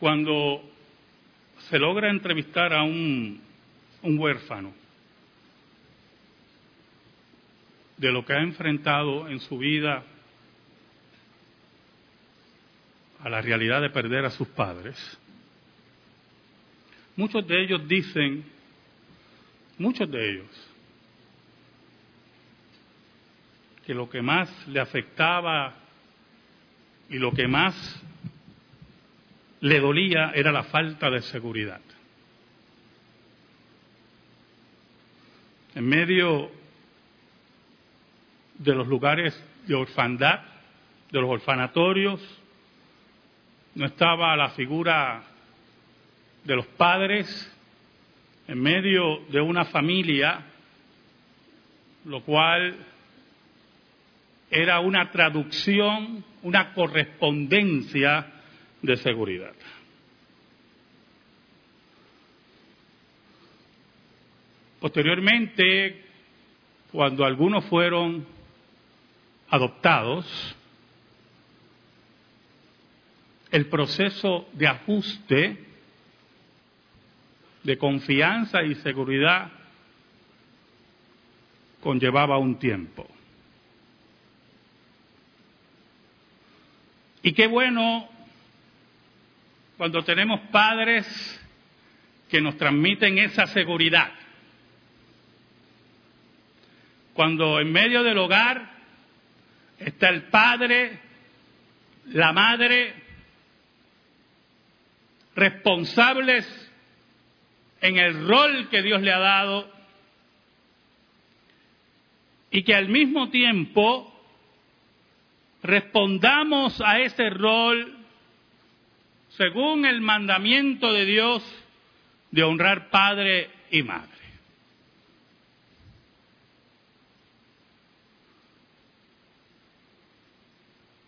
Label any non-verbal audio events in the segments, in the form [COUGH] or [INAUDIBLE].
Cuando se logra entrevistar a un, huérfano de lo que ha enfrentado en su vida a la realidad de perder a sus padres, muchos de ellos dicen, muchos de ellos, que lo que más le afectaba y lo que más le dolía era la falta de seguridad. En medio de los lugares de orfandad, de los orfanatorios, no estaba la figura de los padres en medio de una familia, lo cual era una traducción, una correspondencia de seguridad. Posteriormente, cuando algunos fueron adoptados, el proceso de ajuste, de confianza y seguridad conllevaba un tiempo. Y qué bueno cuando tenemos padres que nos transmiten esa seguridad. Cuando en medio del hogar está el padre, la madre, responsables en el rol que Dios le ha dado y que al mismo tiempo respondamos a ese rol según el mandamiento de Dios de honrar padre y madre.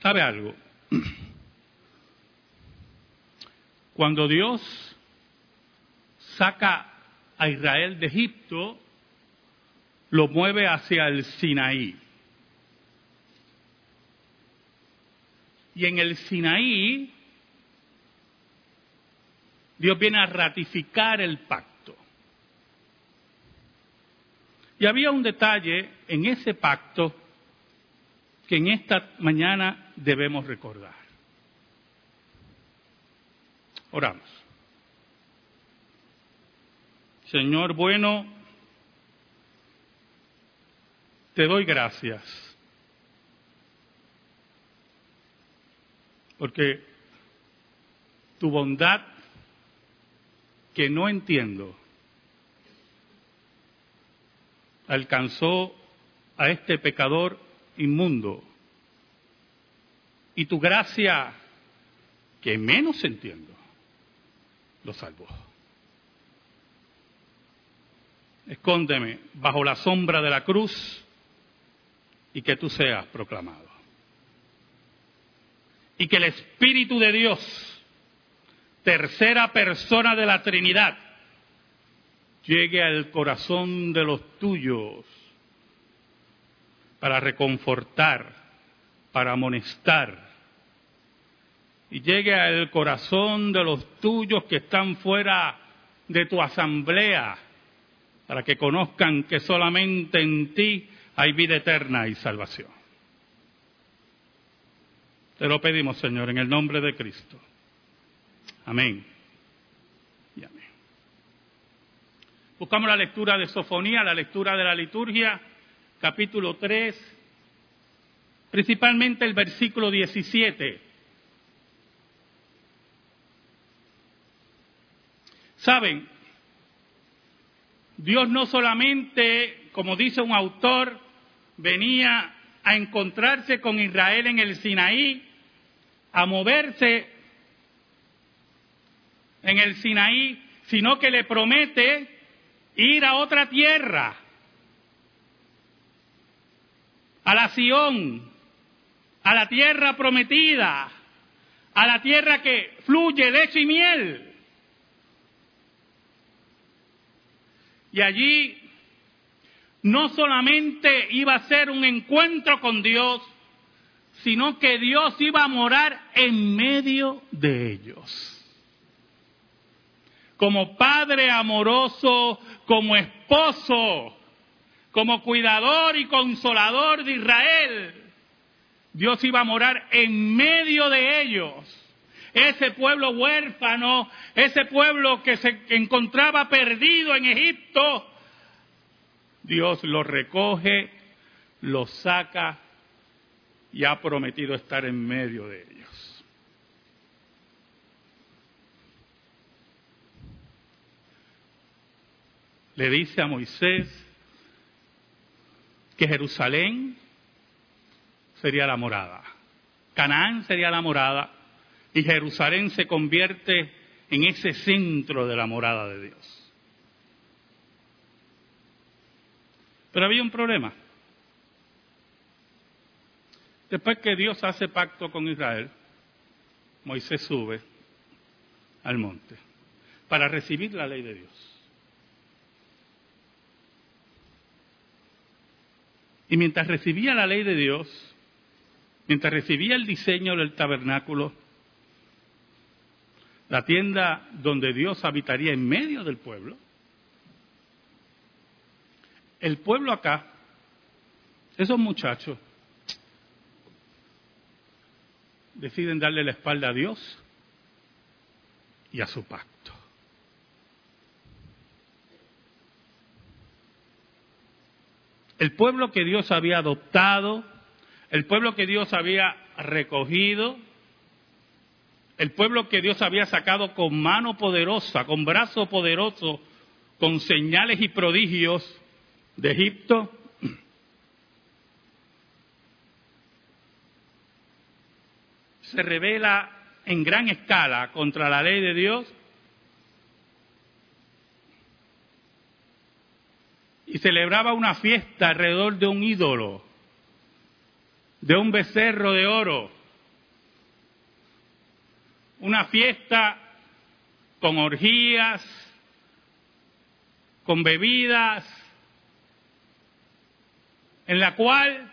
¿Sabe algo? [CLEARS THROAT] Cuando Dios saca a Israel de Egipto, lo mueve hacia el Sinaí. Y en el Sinaí, Dios viene a ratificar el pacto. Y había un detalle en ese pacto que en esta mañana debemos recordar. Oramos. Señor bueno, te doy gracias porque tu bondad que no entiendo alcanzó a este pecador inmundo y tu gracia que menos entiendo lo salvó. Escóndeme bajo la sombra de la cruz y que tú seas proclamado y que el Espíritu de Dios, tercera persona de la Trinidad, llegue al corazón de los tuyos para reconfortar, para amonestar, y llegue al corazón de los tuyos que están fuera de tu asamblea, para que conozcan que solamente en ti hay vida eterna y salvación. Te lo pedimos, Señor, en el nombre de Cristo. Amén. Buscamos la lectura de Sofonía, la lectura de la liturgia, capítulo 3, principalmente el versículo 17. Saben, Dios no solamente, como dice un autor, venía a encontrarse con Israel en el Sinaí, a moverse en el Sinaí, sino que le promete ir a otra tierra, a la Sión, a la tierra prometida, a la tierra que fluye leche y miel. Y allí no solamente iba a ser un encuentro con Dios, sino que Dios iba a morar en medio de ellos. Como padre amoroso, como esposo, como cuidador y consolador de Israel. Dios iba a morar en medio de ellos. Ese pueblo huérfano, ese pueblo que se encontraba perdido en Egipto, Dios lo recoge, lo saca y ha prometido estar en medio de ellos. Le dice a Moisés que Jerusalén sería la morada, Canaán sería la morada y Jerusalén se convierte en ese centro de la morada de Dios. Pero había un problema. Después que Dios hace pacto con Israel, Moisés sube al monte para recibir la ley de Dios. Y mientras recibía la ley de Dios, mientras recibía el diseño del tabernáculo, la tienda donde Dios habitaría en medio del pueblo, el pueblo acá, esos muchachos, deciden darle la espalda a Dios y a su pacto. El pueblo que Dios había adoptado, el pueblo que Dios había recogido, el pueblo que Dios había sacado con mano poderosa, con brazo poderoso, con señales y prodigios, de Egipto. Se revela en gran escala contra la ley de Dios celebraba una fiesta alrededor de un ídolo, de un becerro de oro, una fiesta con orgías, con bebidas, en la cual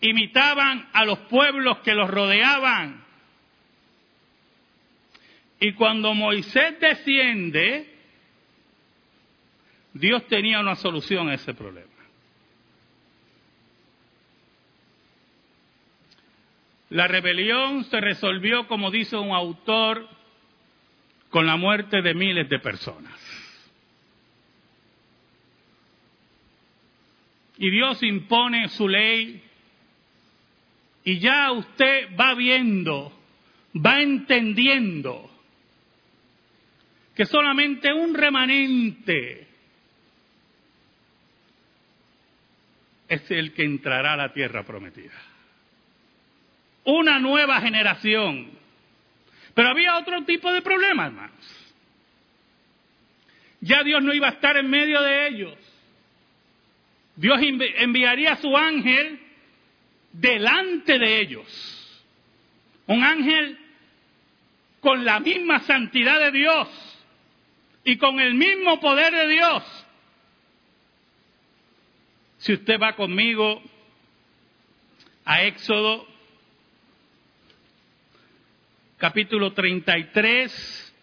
imitaban a los pueblos que los rodeaban. Y cuando Moisés desciende, Dios tenía una solución a ese problema. La rebelión se resolvió, como dice un autor, con la muerte de miles de personas. y Dios impone su ley y ya usted va viendo, va entendiendo que solamente un remanente es el que entrará a la tierra prometida. Una nueva generación. Pero había otro tipo de problemas, hermanos. Ya Dios no iba a estar en medio de ellos. Dios enviaría a su ángel delante de ellos. Un ángel con la misma santidad de Dios y con el mismo poder de Dios. Si usted va conmigo a Éxodo capítulo 33,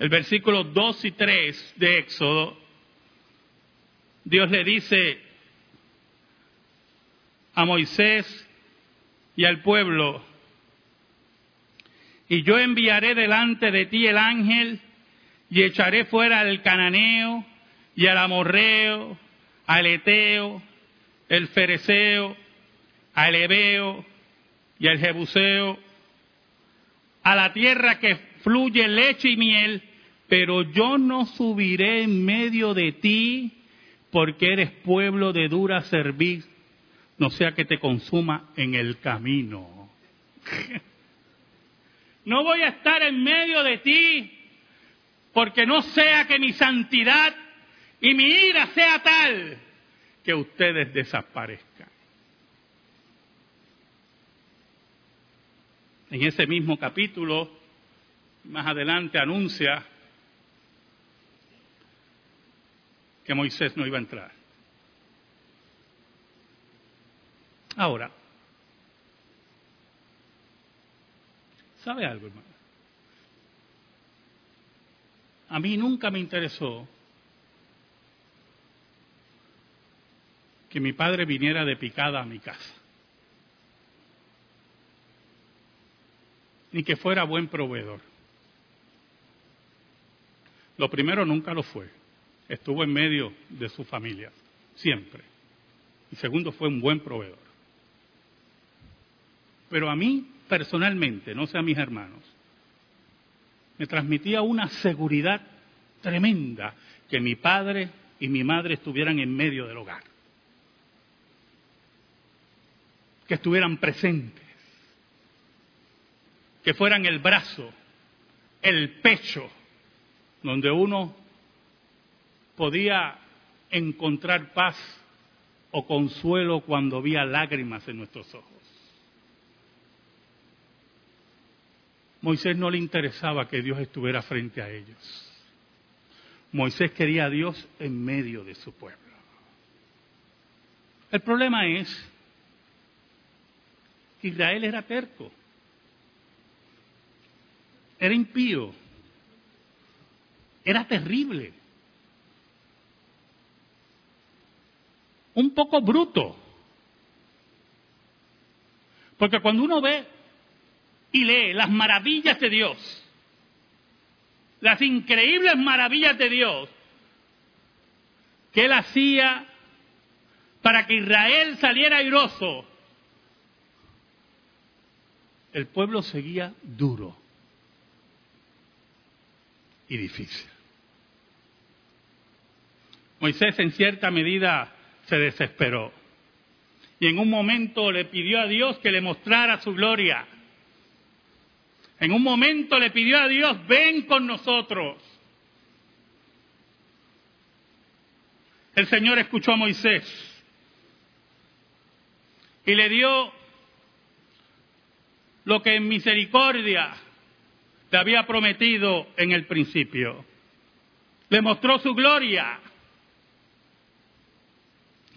el versículo 2 y 3 de Éxodo, Dios le dice a Moisés y al pueblo, y yo enviaré delante de ti el ángel y echaré fuera al cananeo y al amorreo, al eteo, el fereceo, al ebeo y al jebuseo, a la tierra que fluye leche y miel, pero yo no subiré en medio de ti porque eres pueblo de dura servir, no sea que te consuma en el camino. [LAUGHS] no voy a estar en medio de ti, porque no sea que mi santidad y mi ira sea tal que ustedes desaparezcan. En ese mismo capítulo, más adelante anuncia que Moisés no iba a entrar. Ahora, ¿Sabe algo, hermano? A mí nunca me interesó que mi padre viniera de picada a mi casa. Ni que fuera buen proveedor. Lo primero nunca lo fue. Estuvo en medio de su familia, siempre. Y segundo, fue un buen proveedor. Pero a mí, personalmente, no sé a mis hermanos, me transmitía una seguridad tremenda que mi padre y mi madre estuvieran en medio del hogar. Que estuvieran presentes. Que fueran el brazo, el pecho, donde uno podía encontrar paz o consuelo cuando había lágrimas en nuestros ojos. Moisés no le interesaba que Dios estuviera frente a ellos. Moisés quería a Dios en medio de su pueblo. El problema es Israel era terco, era impío, era terrible, un poco bruto. Porque cuando uno ve y lee las maravillas de Dios, las increíbles maravillas de Dios que Él hacía para que Israel saliera airoso, el pueblo seguía duro y difícil. Moisés en cierta medida se desesperó y en un momento le pidió a Dios que le mostrara su gloria. En un momento le pidió a Dios, ven con nosotros. El Señor escuchó a Moisés y le dio lo que en misericordia le había prometido en el principio. Le mostró su gloria.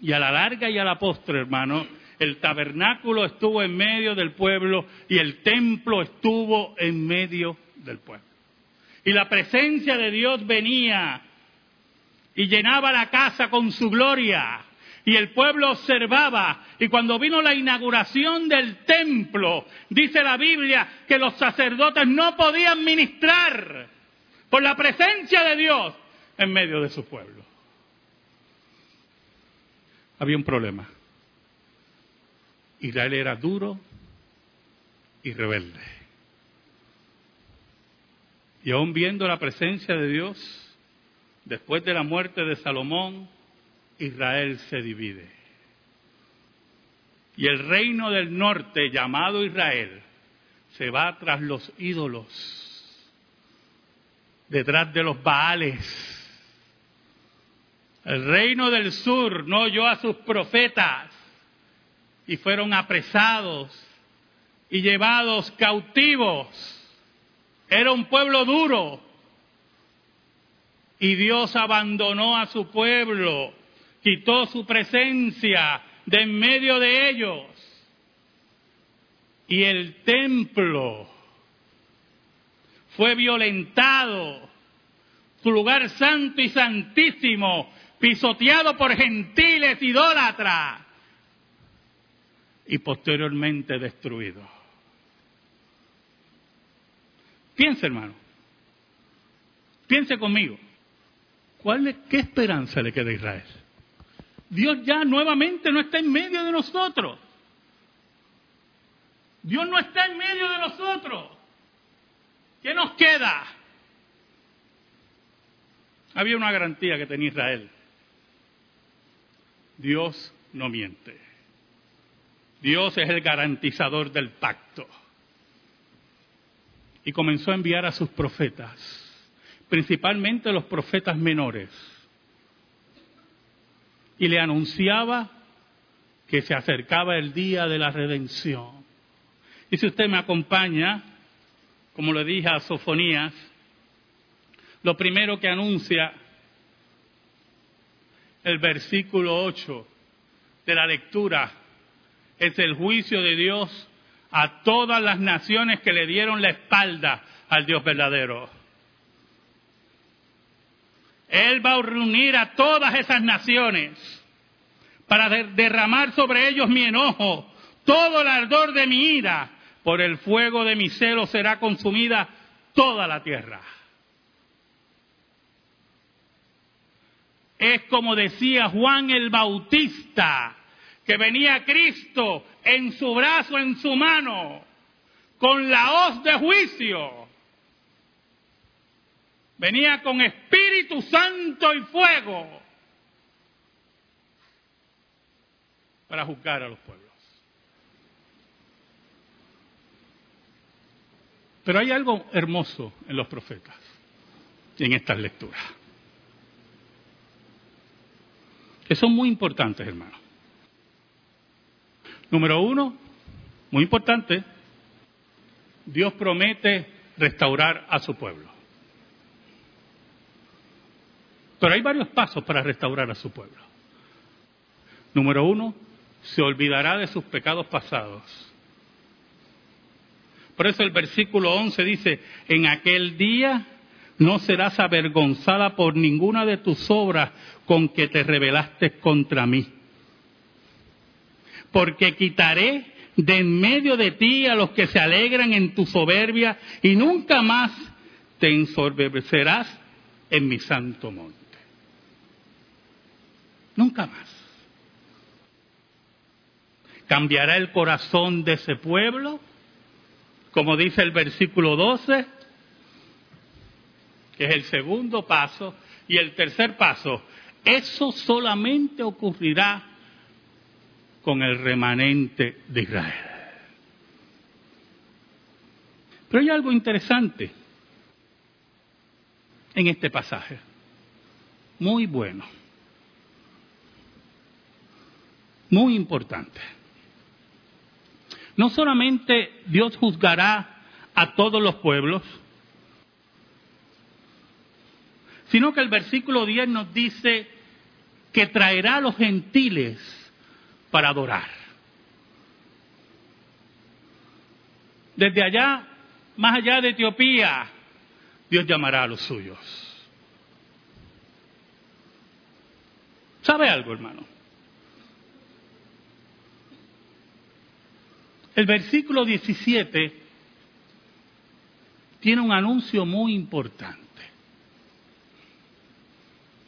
Y a la larga y a la postre, hermano, el tabernáculo estuvo en medio del pueblo y el templo estuvo en medio del pueblo. Y la presencia de Dios venía y llenaba la casa con su gloria. Y el pueblo observaba. Y cuando vino la inauguración del templo, dice la Biblia que los sacerdotes no podían ministrar por la presencia de Dios en medio de su pueblo. Había un problema. Israel era duro y rebelde. Y aún viendo la presencia de Dios, después de la muerte de Salomón, Israel se divide. Y el reino del norte, llamado Israel, se va tras los ídolos, detrás de los Baales. El reino del sur no oyó a sus profetas, y fueron apresados y llevados cautivos. Era un pueblo duro y Dios abandonó a su pueblo, quitó su presencia de en medio de ellos. Y el templo fue violentado, su lugar santo y santísimo, pisoteado por gentiles idólatras y posteriormente destruido. Piense, hermano. Piense conmigo. ¿Cuál es, ¿Qué esperanza le queda a Israel? Dios ya nuevamente no está en medio de nosotros. Dios no está en medio de nosotros. ¿Qué nos queda? Había una garantía que tenía Israel. Dios no miente. Dios es el garantizador del pacto. Y comenzó a enviar a sus profetas, principalmente los profetas menores. Y le anunciaba que se acercaba el día de la redención. Y si usted me acompaña, como le dije a Sofonías, lo primero que anuncia el versículo 8 de la lectura es el juicio de Dios a todas las naciones que le dieron la espalda al Dios verdadero. Él va a reunir a todas esas naciones para derramar sobre ellos mi enojo, todo el ardor de mi ira, por el fuego de mi celo será consumida toda la tierra. Es como decía Juan el Bautista, que venía Cristo en su brazo, en su mano, con la hoz de juicio. Venía con Espíritu Santo y fuego para juzgar a los pueblos. Pero hay algo hermoso en los profetas y en estas lecturas. Que son muy importantes, hermano. Número uno, muy importante, Dios promete restaurar a su pueblo. Pero hay varios pasos para restaurar a su pueblo. Número uno, se olvidará de sus pecados pasados. Por eso el versículo 11 dice, en aquel día no serás avergonzada por ninguna de tus obras con que te rebelaste contra mí. Porque quitaré de en medio de ti a los que se alegran en tu soberbia y nunca más te ensorbecerás en mi santo monte. Nunca más. Cambiará el corazón de ese pueblo, como dice el versículo 12, que es el segundo paso, y el tercer paso, eso solamente ocurrirá con el remanente de Israel. Pero hay algo interesante en este pasaje, muy bueno, muy importante. No solamente Dios juzgará a todos los pueblos, sino que el versículo 10 nos dice que traerá a los gentiles para adorar. Desde allá, más allá de Etiopía, Dios llamará a los suyos. ¿Sabe algo, hermano? El versículo 17 tiene un anuncio muy importante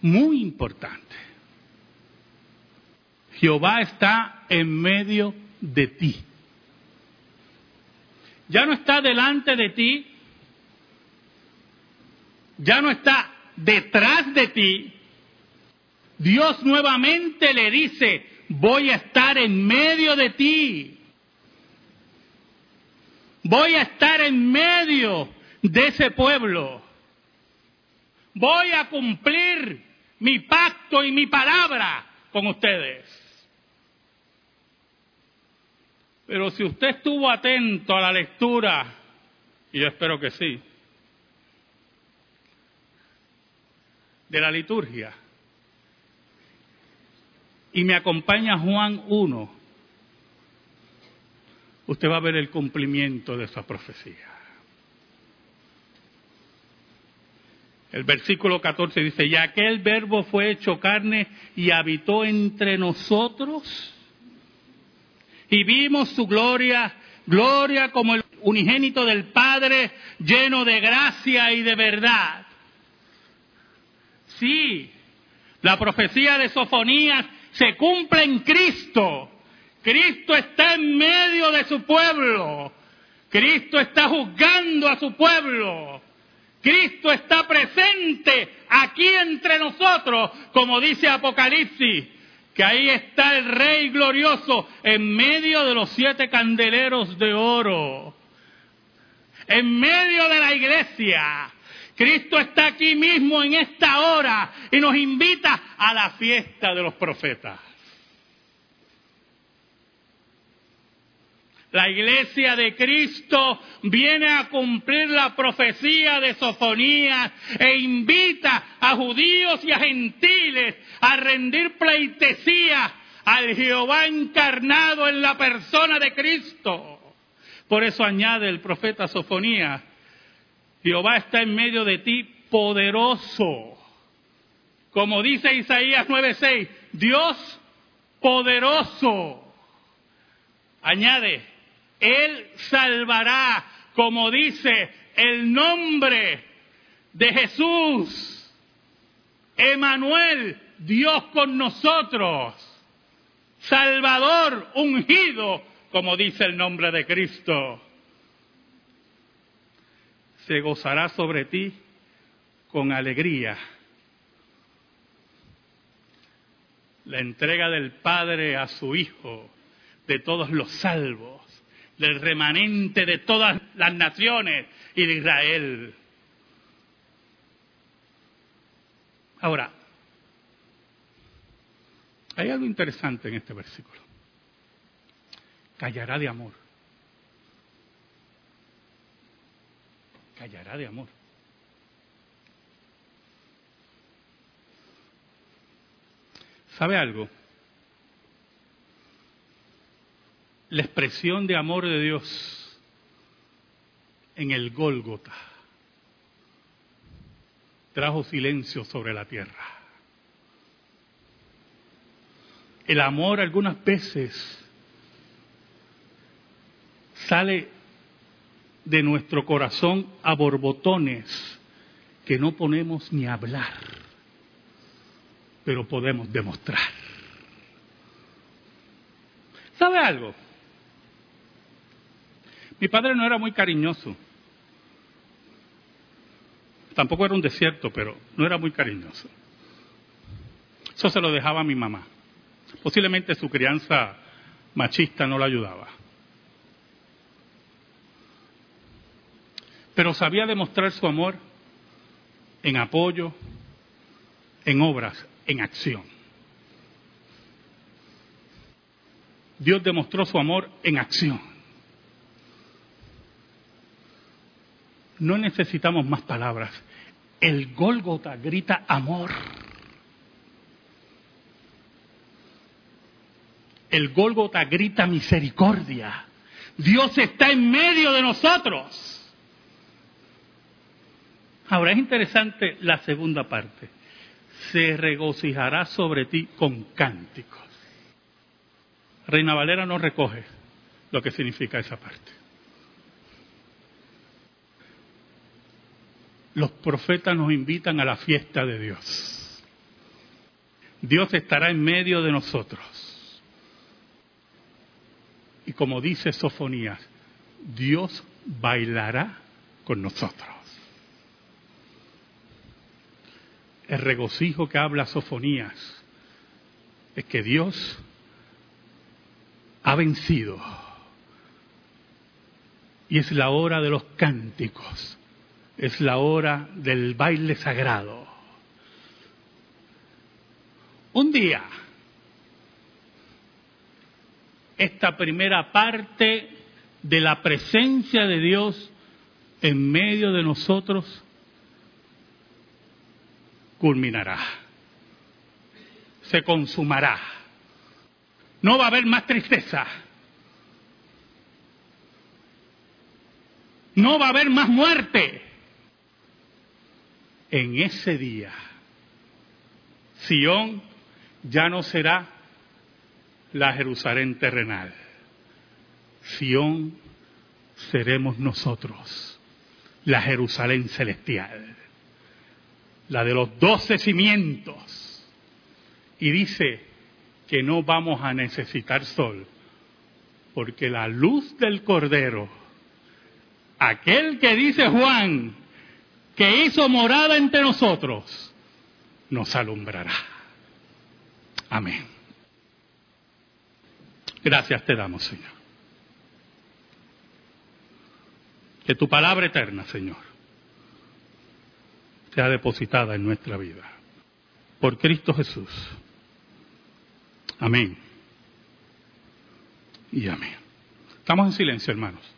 muy importante. Jehová está en medio de ti. Ya no está delante de ti, ya no está detrás de ti. Dios nuevamente le dice, voy a estar en medio de ti. Voy a estar en medio de ese pueblo. Voy a cumplir mi pacto y mi palabra con ustedes. Pero si usted estuvo atento a la lectura, y yo espero que sí, de la liturgia, y me acompaña Juan 1, usted va a ver el cumplimiento de esa profecía. El versículo 14 dice, y aquel verbo fue hecho carne y habitó entre nosotros y vimos su gloria, gloria como el unigénito del Padre, lleno de gracia y de verdad. Sí, la profecía de Sofonías se cumple en Cristo. Cristo está en medio de su pueblo. Cristo está juzgando a su pueblo. Cristo está presente aquí entre nosotros, como dice Apocalipsis, que ahí está el Rey glorioso en medio de los siete candeleros de oro, en medio de la iglesia. Cristo está aquí mismo en esta hora y nos invita a la fiesta de los profetas. La iglesia de Cristo viene a cumplir la profecía de Sofonías e invita a judíos y a gentiles a rendir pleitesía al Jehová encarnado en la persona de Cristo. Por eso añade el profeta Sofonía, Jehová está en medio de ti poderoso. Como dice Isaías 9:6, Dios poderoso. Añade, Él salvará, como dice el nombre de Jesús. Emanuel, Dios con nosotros. Salvador ungido, como dice el nombre de Cristo. Se gozará sobre ti con alegría. La entrega del Padre a su Hijo, de todos los salvos, del remanente de todas las naciones y de Israel. Ahora, hay algo interesante en este versículo. Callará de amor. Callará de amor. ¿Sabe algo? La expresión de amor de Dios en el Gólgota trajo silencio sobre la tierra. El amor algunas veces sale de nuestro corazón a borbotones que no ponemos ni hablar, pero podemos demostrar. ¿Sabe algo? Mi padre no era muy cariñoso. Tampoco era un desierto, pero no era muy cariñoso. Eso se lo dejaba a mi mamá. Posiblemente su crianza machista no la ayudaba. Pero sabía demostrar su amor en apoyo, en obras, en acción. Dios demostró su amor en acción. No necesitamos más palabras. El Gólgota grita amor. El Gólgota grita misericordia. Dios está en medio de nosotros. Ahora es interesante la segunda parte. Se regocijará sobre ti con cánticos. Reina Valera no recoge lo que significa esa parte. Los profetas nos invitan a la fiesta de Dios. Dios estará en medio de nosotros. Y como dice Sofonías, Dios bailará con nosotros. El regocijo que habla Sofonías es que Dios ha vencido. Y es la hora de los cánticos es la hora del baile sagrado. Un día, esta primera parte de la presencia de Dios en medio de nosotros culminará, se consumará. No va a haber más tristeza. No va a haber más muerte en ese día, Sión ya no será la Jerusalén terrenal. Sión seremos nosotros, la Jerusalén celestial, la de los doce cimientos. Y dice que no vamos a necesitar sol, porque la luz del Cordero, aquel que dice Juan, que hizo morada entre nosotros, nos alumbrará. Amén. Gracias te damos, Señor. Que tu palabra eterna, Señor, sea depositada en nuestra vida. Por Cristo Jesús. Amén. Y amén. Estamos en silencio, hermanos.